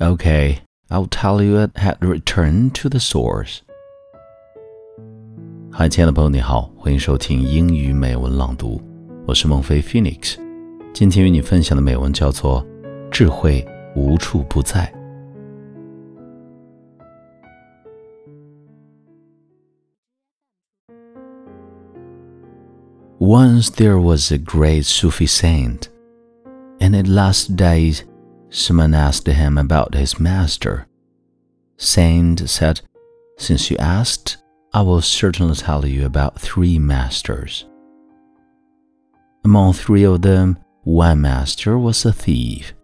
Okay, I'll tell you it had returned to the source. 嗨，亲爱的朋友，你好，欢迎收听英语美文朗读，我是孟飞 Phoenix。今天与你分享的美文叫做《智慧无处不在》。Once there was a great Sufi saint, and in last days someone asked him about his master. Saint said, Since you asked, I will certainly tell you about three masters. Among three of them, one master was a thief.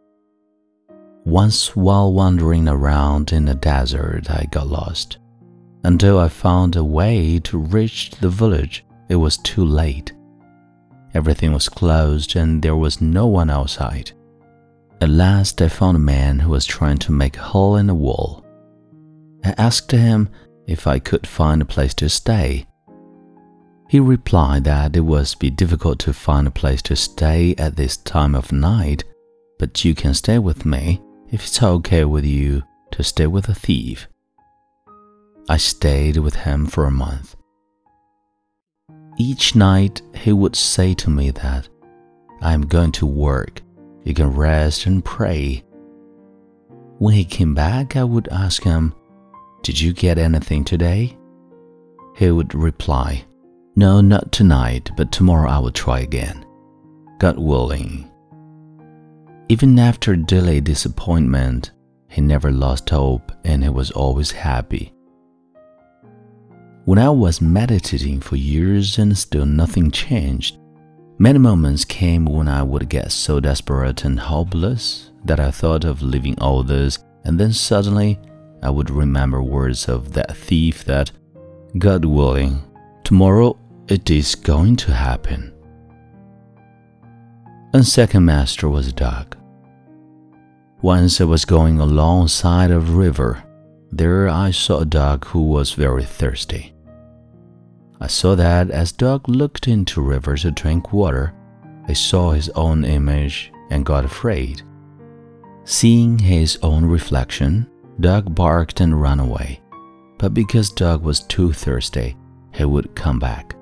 Once while wandering around in the desert, I got lost. Until I found a way to reach the village, it was too late. Everything was closed and there was no one outside. At last, I found a man who was trying to make a hole in the wall. I asked him if I could find a place to stay. He replied that it would be difficult to find a place to stay at this time of night, but you can stay with me if it's okay with you to stay with a thief. I stayed with him for a month. Each night he would say to me that I am going to work, you can rest and pray. When he came back, I would ask him, Did you get anything today? He would reply, No, not tonight, but tomorrow I will try again. God willing. Even after daily disappointment, he never lost hope and he was always happy. When I was meditating for years and still nothing changed, many moments came when I would get so desperate and hopeless that I thought of leaving all this, and then suddenly I would remember words of that thief that, God willing, tomorrow it is going to happen. And second master was a dog. Once I was going alongside a river. There I saw a dog who was very thirsty. I saw that as dog looked into river to drink water, he saw his own image and got afraid. Seeing his own reflection, dog barked and ran away. But because dog was too thirsty, he would come back.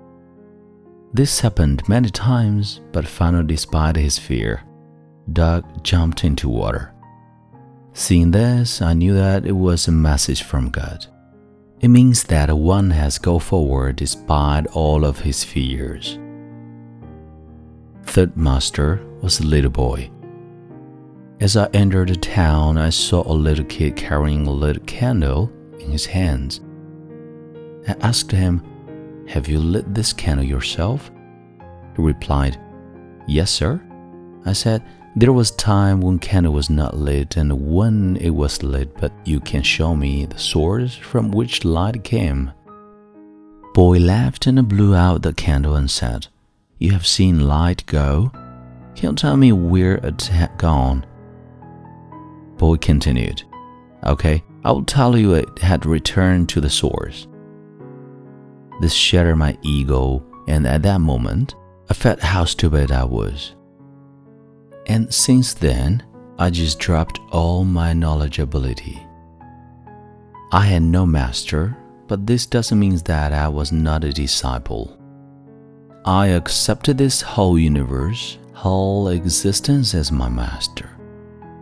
This happened many times, but finally, despite his fear, dog jumped into water. Seeing this, I knew that it was a message from God. It means that one has go forward despite all of his fears. Third master was a little boy. As I entered the town, I saw a little kid carrying a little candle in his hands. I asked him, Have you lit this candle yourself? He replied, Yes, sir. I said, there was time when candle was not lit and when it was lit, but you can show me the source from which light came. Boy laughed and blew out the candle and said, You have seen light go? Can you tell me where it had gone? Boy continued, Okay, I'll tell you it had returned to the source. This shattered my ego, and at that moment, I felt how stupid I was. And since then, I just dropped all my knowledgeability. I had no master, but this doesn't mean that I was not a disciple. I accepted this whole universe, whole existence as my master.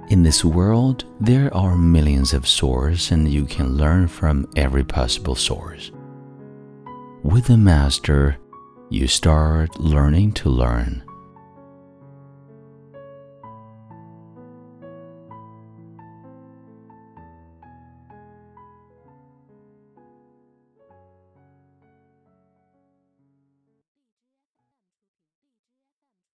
In this world, there are millions of sources, and you can learn from every possible source. With a master, you start learning to learn.